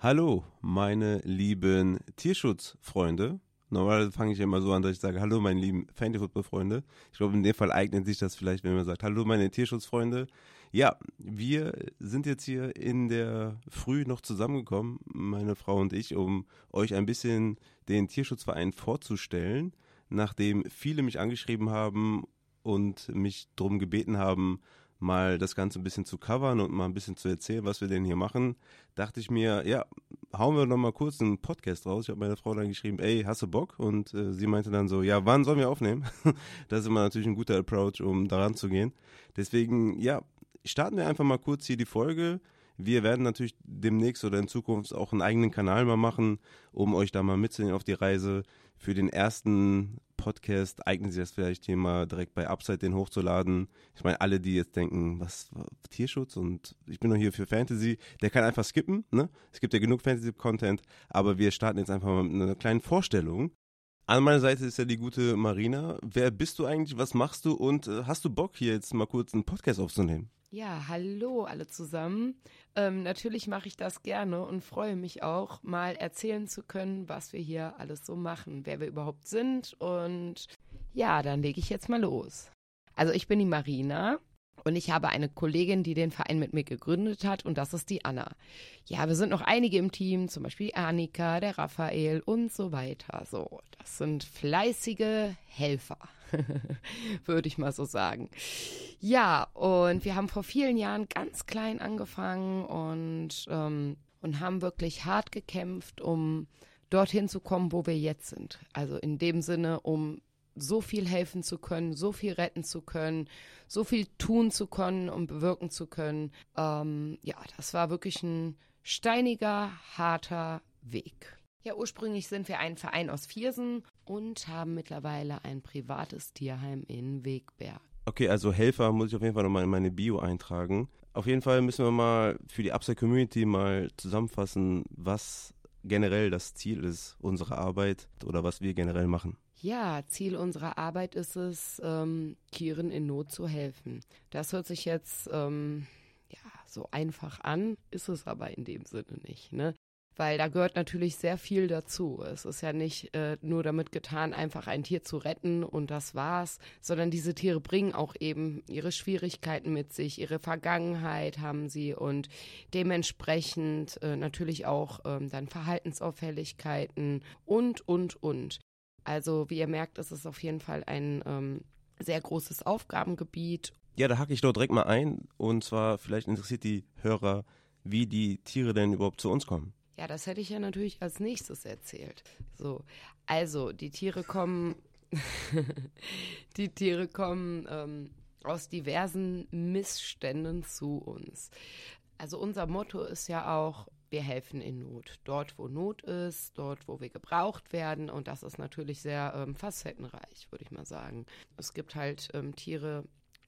Hallo, meine lieben Tierschutzfreunde. Normalerweise fange ich immer so an, dass ich sage, hallo, meine lieben Fantasy-Football-Freunde. Ich glaube, in dem Fall eignet sich das vielleicht, wenn man sagt, hallo, meine Tierschutzfreunde. Ja, wir sind jetzt hier in der Früh noch zusammengekommen, meine Frau und ich, um euch ein bisschen den Tierschutzverein vorzustellen, nachdem viele mich angeschrieben haben und mich darum gebeten haben, mal das Ganze ein bisschen zu covern und mal ein bisschen zu erzählen, was wir denn hier machen, dachte ich mir, ja, hauen wir noch mal kurz einen Podcast raus. Ich habe meiner Frau dann geschrieben, ey, hast du Bock? Und äh, sie meinte dann so, ja, wann sollen wir aufnehmen? das ist immer natürlich ein guter Approach, um daran zu gehen. Deswegen, ja, starten wir einfach mal kurz hier die Folge. Wir werden natürlich demnächst oder in Zukunft auch einen eigenen Kanal mal machen, um euch da mal mitzunehmen auf die Reise. Für den ersten Podcast eignet sich das vielleicht hier mal direkt bei Upside den hochzuladen. Ich meine, alle, die jetzt denken, was, Tierschutz und ich bin noch hier für Fantasy, der kann einfach skippen, ne? Es gibt ja genug Fantasy-Content, aber wir starten jetzt einfach mal mit einer kleinen Vorstellung. An meiner Seite ist ja die gute Marina. Wer bist du eigentlich? Was machst du? Und äh, hast du Bock, hier jetzt mal kurz einen Podcast aufzunehmen? Ja, hallo alle zusammen. Ähm, natürlich mache ich das gerne und freue mich auch, mal erzählen zu können, was wir hier alles so machen, wer wir überhaupt sind. Und ja, dann lege ich jetzt mal los. Also ich bin die Marina und ich habe eine Kollegin, die den Verein mit mir gegründet hat, und das ist die Anna. Ja, wir sind noch einige im Team, zum Beispiel Annika, der Raphael und so weiter. So, das sind fleißige Helfer, würde ich mal so sagen. Ja, und wir haben vor vielen Jahren ganz klein angefangen und, ähm, und haben wirklich hart gekämpft, um dorthin zu kommen, wo wir jetzt sind. Also in dem Sinne, um so viel helfen zu können, so viel retten zu können, so viel tun zu können und bewirken zu können. Ähm, ja, das war wirklich ein steiniger, harter Weg. Ja, ursprünglich sind wir ein Verein aus Viersen und haben mittlerweile ein privates Tierheim in Wegberg. Okay, also Helfer muss ich auf jeden Fall nochmal in meine Bio eintragen. Auf jeden Fall müssen wir mal für die Upside Community mal zusammenfassen, was generell das Ziel ist unserer Arbeit oder was wir generell machen. Ja, Ziel unserer Arbeit ist es, ähm, Tieren in Not zu helfen. Das hört sich jetzt ähm, ja so einfach an, ist es aber in dem Sinne nicht. Ne? Weil da gehört natürlich sehr viel dazu. Es ist ja nicht äh, nur damit getan, einfach ein Tier zu retten und das war's, sondern diese Tiere bringen auch eben ihre Schwierigkeiten mit sich, ihre Vergangenheit haben sie und dementsprechend äh, natürlich auch ähm, dann Verhaltensauffälligkeiten und, und, und. Also wie ihr merkt, ist es auf jeden Fall ein ähm, sehr großes Aufgabengebiet. Ja, da hacke ich doch direkt mal ein. Und zwar, vielleicht interessiert die Hörer, wie die Tiere denn überhaupt zu uns kommen. Ja, das hätte ich ja natürlich als nächstes erzählt. So, also die Tiere kommen, die Tiere kommen ähm, aus diversen Missständen zu uns. Also unser Motto ist ja auch wir helfen in Not. Dort, wo Not ist, dort, wo wir gebraucht werden. Und das ist natürlich sehr ähm, facettenreich, würde ich mal sagen. Es gibt halt ähm, Tiere,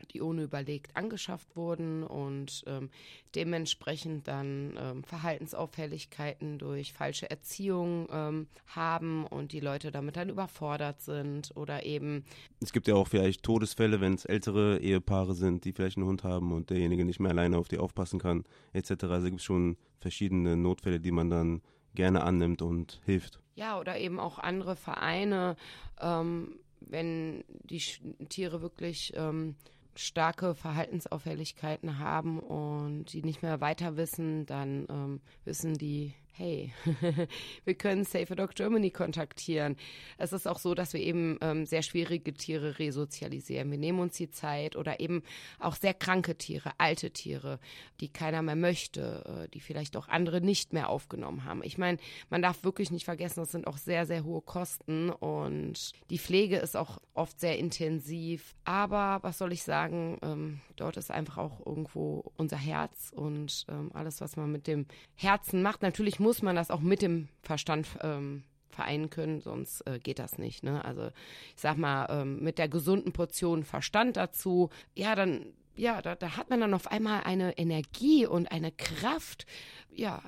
die ohne überlegt angeschafft wurden und ähm, dementsprechend dann ähm, Verhaltensauffälligkeiten durch falsche Erziehung ähm, haben und die Leute damit dann überfordert sind oder eben. Es gibt ja auch vielleicht Todesfälle, wenn es ältere Ehepaare sind, die vielleicht einen Hund haben und derjenige nicht mehr alleine auf die aufpassen kann, etc. Also gibt es schon verschiedene Notfälle, die man dann gerne annimmt und hilft. Ja, oder eben auch andere Vereine, ähm, wenn die Tiere wirklich ähm, starke Verhaltensauffälligkeiten haben und die nicht mehr weiter wissen, dann ähm, wissen die hey, wir können Safe Dog Germany kontaktieren. Es ist auch so, dass wir eben ähm, sehr schwierige Tiere resozialisieren. Wir nehmen uns die Zeit oder eben auch sehr kranke Tiere, alte Tiere, die keiner mehr möchte, äh, die vielleicht auch andere nicht mehr aufgenommen haben. Ich meine, man darf wirklich nicht vergessen, das sind auch sehr, sehr hohe Kosten und die Pflege ist auch oft sehr intensiv. Aber was soll ich sagen, ähm, dort ist einfach auch irgendwo unser Herz und ähm, alles, was man mit dem Herzen macht. Natürlich muss man das auch mit dem Verstand ähm, vereinen können, sonst äh, geht das nicht. Ne? Also ich sag mal, ähm, mit der gesunden Portion Verstand dazu, ja, dann, ja, da, da hat man dann auf einmal eine Energie und eine Kraft, ja,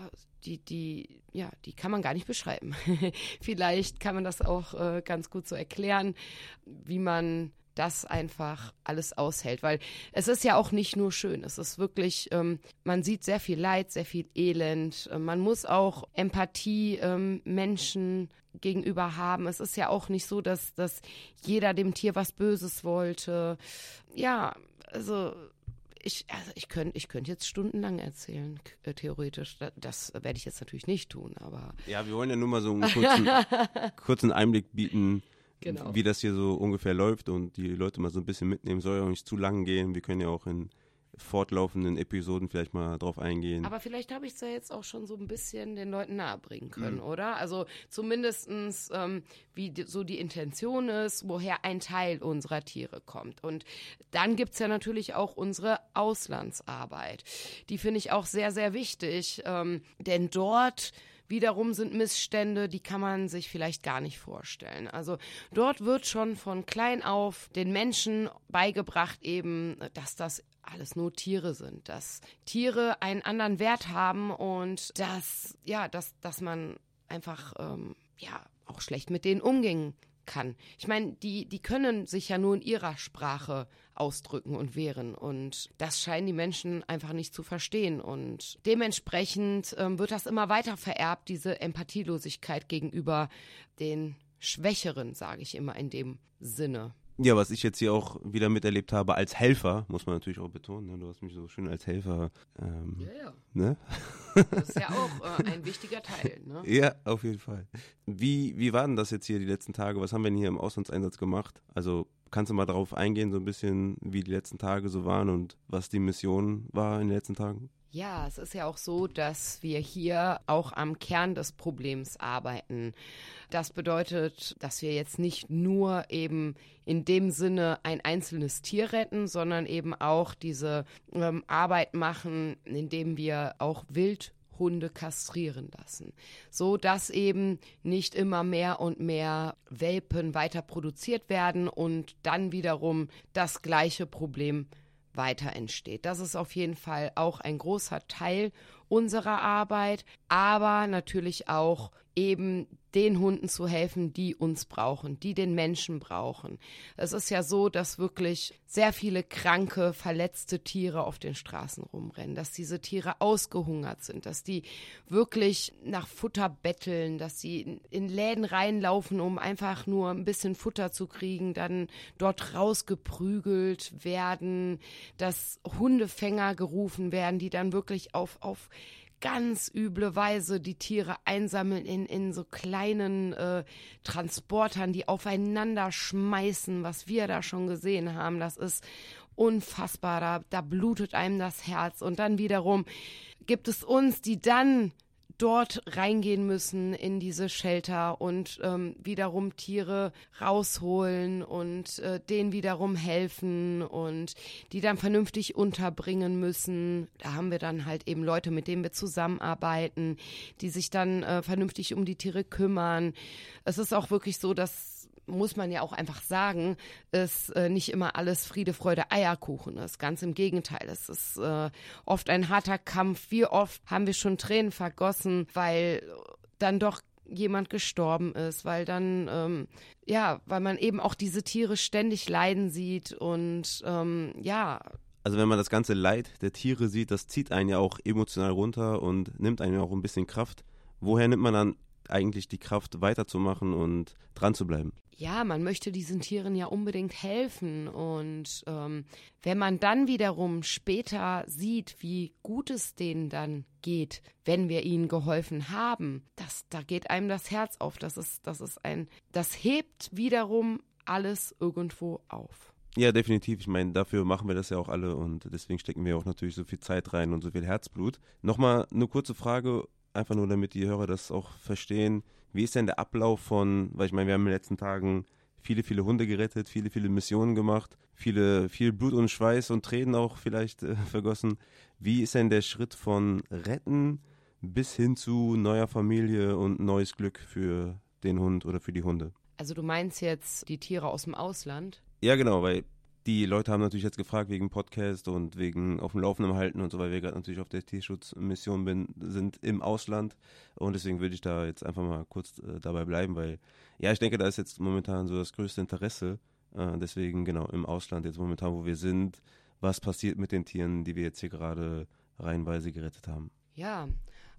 die, die, ja, die kann man gar nicht beschreiben. Vielleicht kann man das auch äh, ganz gut so erklären, wie man das einfach alles aushält. Weil es ist ja auch nicht nur schön. Es ist wirklich, ähm, man sieht sehr viel Leid, sehr viel Elend. Äh, man muss auch Empathie ähm, Menschen gegenüber haben. Es ist ja auch nicht so, dass, dass jeder dem Tier was Böses wollte. Ja, also ich, also ich könnte ich könnt jetzt stundenlang erzählen, äh, theoretisch. Das, das werde ich jetzt natürlich nicht tun, aber. Ja, wir wollen ja nur mal so einen kurzen, kurzen Einblick bieten, genau. wie das hier so ungefähr läuft und die Leute mal so ein bisschen mitnehmen. Soll ja auch nicht zu lang gehen. Wir können ja auch in fortlaufenden Episoden vielleicht mal drauf eingehen. Aber vielleicht habe ich es ja jetzt auch schon so ein bisschen den Leuten nahebringen können, mhm. oder? Also zumindestens ähm, wie die, so die Intention ist, woher ein Teil unserer Tiere kommt. Und dann gibt es ja natürlich auch unsere Auslandsarbeit. Die finde ich auch sehr, sehr wichtig, ähm, denn dort wiederum sind Missstände, die kann man sich vielleicht gar nicht vorstellen. Also dort wird schon von klein auf den Menschen beigebracht eben, dass das alles nur Tiere sind, dass Tiere einen anderen Wert haben und dass, ja, dass, dass man einfach, ähm, ja, auch schlecht mit denen umgehen kann. Ich meine, die, die können sich ja nur in ihrer Sprache ausdrücken und wehren. Und das scheinen die Menschen einfach nicht zu verstehen. Und dementsprechend ähm, wird das immer weiter vererbt, diese Empathielosigkeit gegenüber den Schwächeren, sage ich immer in dem Sinne. Ja, was ich jetzt hier auch wieder miterlebt habe als Helfer, muss man natürlich auch betonen. Ne? Du hast mich so schön als Helfer. Ähm, ja, ja. Ne? Das ist ja auch äh, ein wichtiger Teil. Ne? Ja, auf jeden Fall. Wie, wie war denn das jetzt hier die letzten Tage? Was haben wir denn hier im Auslandseinsatz gemacht? Also kannst du mal darauf eingehen, so ein bisschen, wie die letzten Tage so waren und was die Mission war in den letzten Tagen? Ja, es ist ja auch so, dass wir hier auch am Kern des Problems arbeiten. Das bedeutet, dass wir jetzt nicht nur eben in dem Sinne ein einzelnes Tier retten, sondern eben auch diese ähm, Arbeit machen, indem wir auch Wildhunde kastrieren lassen, so dass eben nicht immer mehr und mehr Welpen weiter produziert werden und dann wiederum das gleiche Problem weiter entsteht. Das ist auf jeden Fall auch ein großer Teil unserer Arbeit, aber natürlich auch eben den Hunden zu helfen, die uns brauchen, die den Menschen brauchen. Es ist ja so, dass wirklich sehr viele kranke, verletzte Tiere auf den Straßen rumrennen, dass diese Tiere ausgehungert sind, dass die wirklich nach Futter betteln, dass sie in Läden reinlaufen, um einfach nur ein bisschen Futter zu kriegen, dann dort rausgeprügelt werden, dass Hundefänger gerufen werden, die dann wirklich auf, auf ganz üble Weise die Tiere einsammeln in, in so kleinen äh, Transportern, die aufeinander schmeißen, was wir da schon gesehen haben. Das ist unfassbar. Da, da blutet einem das Herz. Und dann wiederum gibt es uns, die dann dort reingehen müssen in diese Shelter und ähm, wiederum Tiere rausholen und äh, denen wiederum helfen und die dann vernünftig unterbringen müssen. Da haben wir dann halt eben Leute, mit denen wir zusammenarbeiten, die sich dann äh, vernünftig um die Tiere kümmern. Es ist auch wirklich so, dass muss man ja auch einfach sagen, ist äh, nicht immer alles Friede, Freude, Eierkuchen ist. Ganz im Gegenteil. Es ist äh, oft ein harter Kampf. Wie oft haben wir schon Tränen vergossen, weil dann doch jemand gestorben ist, weil dann, ähm, ja, weil man eben auch diese Tiere ständig leiden sieht und ähm, ja. Also wenn man das ganze Leid der Tiere sieht, das zieht einen ja auch emotional runter und nimmt einen ja auch ein bisschen Kraft. Woher nimmt man dann eigentlich die Kraft weiterzumachen und dran zu bleiben? Ja, man möchte diesen Tieren ja unbedingt helfen. Und ähm, wenn man dann wiederum später sieht, wie gut es denen dann geht, wenn wir ihnen geholfen haben, das, da geht einem das Herz auf. Das ist, das ist ein, das hebt wiederum alles irgendwo auf. Ja, definitiv. Ich meine, dafür machen wir das ja auch alle und deswegen stecken wir auch natürlich so viel Zeit rein und so viel Herzblut. Nochmal eine kurze Frage, einfach nur damit die Hörer das auch verstehen. Wie ist denn der Ablauf von, weil ich meine, wir haben in den letzten Tagen viele, viele Hunde gerettet, viele, viele Missionen gemacht, viele, viel Blut und Schweiß und Tränen auch vielleicht äh, vergossen. Wie ist denn der Schritt von Retten bis hin zu neuer Familie und neues Glück für den Hund oder für die Hunde? Also du meinst jetzt die Tiere aus dem Ausland? Ja, genau, weil die Leute haben natürlich jetzt gefragt wegen Podcast und wegen auf dem Laufenden halten und so, weil wir gerade natürlich auf der Tierschutzmission bin, sind im Ausland und deswegen würde ich da jetzt einfach mal kurz äh, dabei bleiben, weil ja, ich denke, da ist jetzt momentan so das größte Interesse, Äh, deswegen, genau, im Ausland jetzt momentan, wo wir sind, was passiert mit den Tieren, die wir jetzt hier gerade reihenweise gerettet haben? Ja,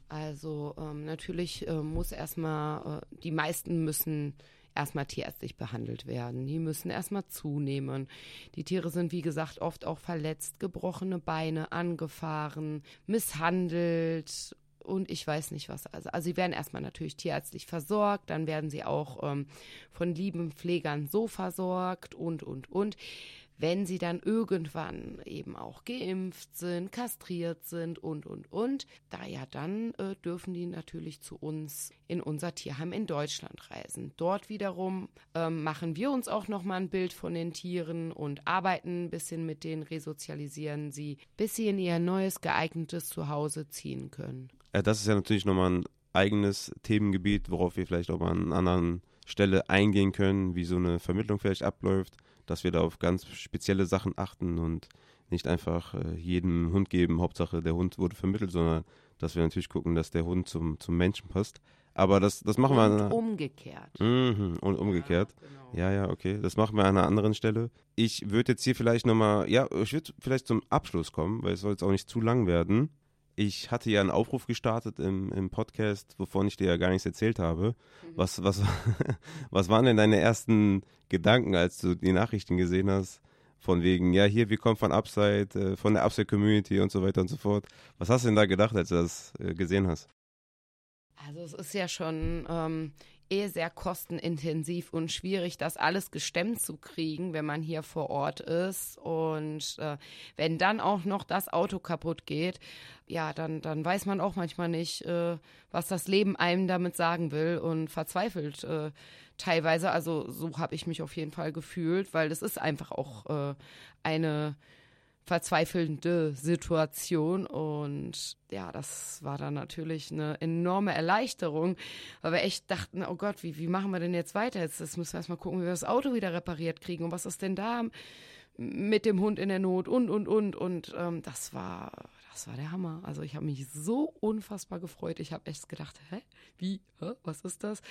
also ähm, natürlich äh, muss erstmal, äh, die meisten müssen erstmal tierärztlich behandelt werden. Die müssen erstmal zunehmen. Die Tiere sind, wie gesagt, oft auch verletzt, gebrochene Beine, angefahren, misshandelt und ich weiß nicht was. Also, also sie werden erstmal natürlich tierärztlich versorgt, dann werden sie auch ähm, von lieben Pflegern so versorgt und, und, und wenn sie dann irgendwann eben auch geimpft sind, kastriert sind und, und, und, da ja, dann äh, dürfen die natürlich zu uns in unser Tierheim in Deutschland reisen. Dort wiederum ähm, machen wir uns auch nochmal ein Bild von den Tieren und arbeiten ein bisschen mit denen, resozialisieren sie, bis sie in ihr neues, geeignetes Zuhause ziehen können. Ja, das ist ja natürlich nochmal ein eigenes Themengebiet, worauf wir vielleicht auch mal an anderen Stelle eingehen können, wie so eine Vermittlung vielleicht abläuft dass wir da auf ganz spezielle Sachen achten und nicht einfach äh, jedem Hund geben, Hauptsache der Hund wurde vermittelt, sondern dass wir natürlich gucken, dass der Hund zum, zum Menschen passt. Aber das, das machen und wir. Und umgekehrt. Mhm, und umgekehrt. Ja, genau. ja, ja, okay. Das machen wir an einer anderen Stelle. Ich würde jetzt hier vielleicht nochmal, ja, ich würde vielleicht zum Abschluss kommen, weil es soll jetzt auch nicht zu lang werden ich hatte ja einen Aufruf gestartet im, im Podcast, wovon ich dir ja gar nichts erzählt habe. Mhm. Was, was, was waren denn deine ersten Gedanken, als du die Nachrichten gesehen hast? Von wegen, ja, hier, wir kommen von Upside, äh, von der Upside Community und so weiter und so fort. Was hast du denn da gedacht, als du das äh, gesehen hast? Also es ist ja schon ähm, eh sehr kostenintensiv und schwierig, das alles gestemmt zu kriegen, wenn man hier vor Ort ist. Und äh, wenn dann auch noch das Auto kaputt geht, ja, dann, dann weiß man auch manchmal nicht, äh, was das Leben einem damit sagen will und verzweifelt äh, teilweise. Also so habe ich mich auf jeden Fall gefühlt, weil es ist einfach auch äh, eine verzweifelnde Situation. Und ja, das war dann natürlich eine enorme Erleichterung, weil wir echt dachten, oh Gott, wie, wie machen wir denn jetzt weiter? Jetzt, jetzt müssen wir erstmal gucken, wie wir das Auto wieder repariert kriegen und was ist denn da mit dem Hund in der Not und, und, und. Und ähm, das war, das war der Hammer. Also ich habe mich so unfassbar gefreut. Ich habe echt gedacht, hä, wie, hä, was ist das?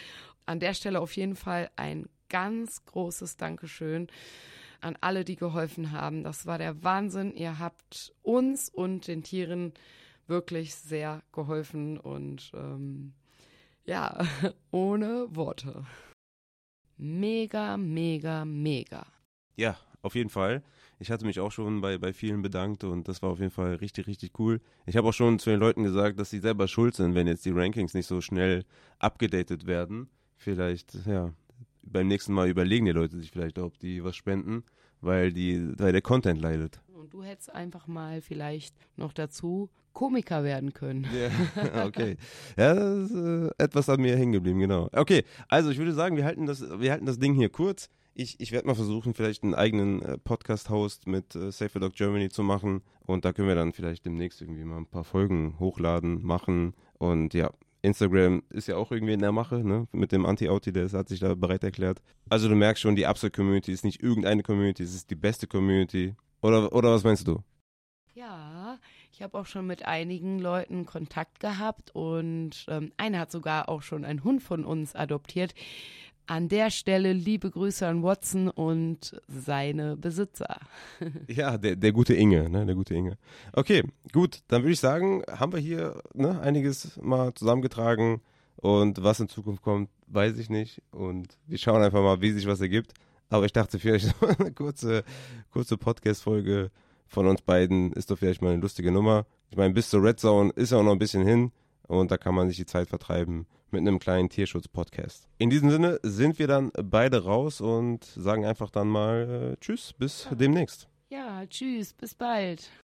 An der Stelle auf jeden Fall ein ganz großes Dankeschön an alle, die geholfen haben. Das war der Wahnsinn. Ihr habt uns und den Tieren wirklich sehr geholfen und ähm, ja, ohne Worte. Mega, mega, mega. Ja, auf jeden Fall. Ich hatte mich auch schon bei, bei vielen bedankt und das war auf jeden Fall richtig, richtig cool. Ich habe auch schon zu den Leuten gesagt, dass sie selber schuld sind, wenn jetzt die Rankings nicht so schnell abgedatet werden. Vielleicht, ja, beim nächsten Mal überlegen die Leute sich vielleicht, ob die was spenden, weil, die, weil der Content leidet. Und du hättest einfach mal vielleicht noch dazu Komiker werden können. Ja, okay. Ja, das ist äh, etwas an mir hängen geblieben, genau. Okay, also ich würde sagen, wir halten das, wir halten das Ding hier kurz. Ich, ich werde mal versuchen, vielleicht einen eigenen äh, Podcast-Host mit äh, Safer Dog Germany zu machen. Und da können wir dann vielleicht demnächst irgendwie mal ein paar Folgen hochladen, machen. Und ja, Instagram ist ja auch irgendwie in der Mache, ne? Mit dem Anti-Auti, der hat sich da bereit erklärt. Also du merkst schon, die Upside-Community ist nicht irgendeine Community, es ist die beste Community. Oder, oder was meinst du? Ja, ich habe auch schon mit einigen Leuten Kontakt gehabt und ähm, einer hat sogar auch schon einen Hund von uns adoptiert. An der Stelle liebe Grüße an Watson und seine Besitzer. ja, der, der gute Inge, ne, der gute Inge. Okay, gut, dann würde ich sagen, haben wir hier ne, einiges mal zusammengetragen und was in Zukunft kommt, weiß ich nicht und wir schauen einfach mal, wie sich was ergibt. Aber ich dachte vielleicht eine kurze, kurze Podcast-Folge von uns beiden ist doch vielleicht mal eine lustige Nummer. Ich meine, bis zur Red Zone ist ja auch noch ein bisschen hin und da kann man sich die Zeit vertreiben mit einem kleinen Tierschutz-Podcast. In diesem Sinne sind wir dann beide raus und sagen einfach dann mal äh, Tschüss, bis demnächst. Ja, tschüss, bis bald.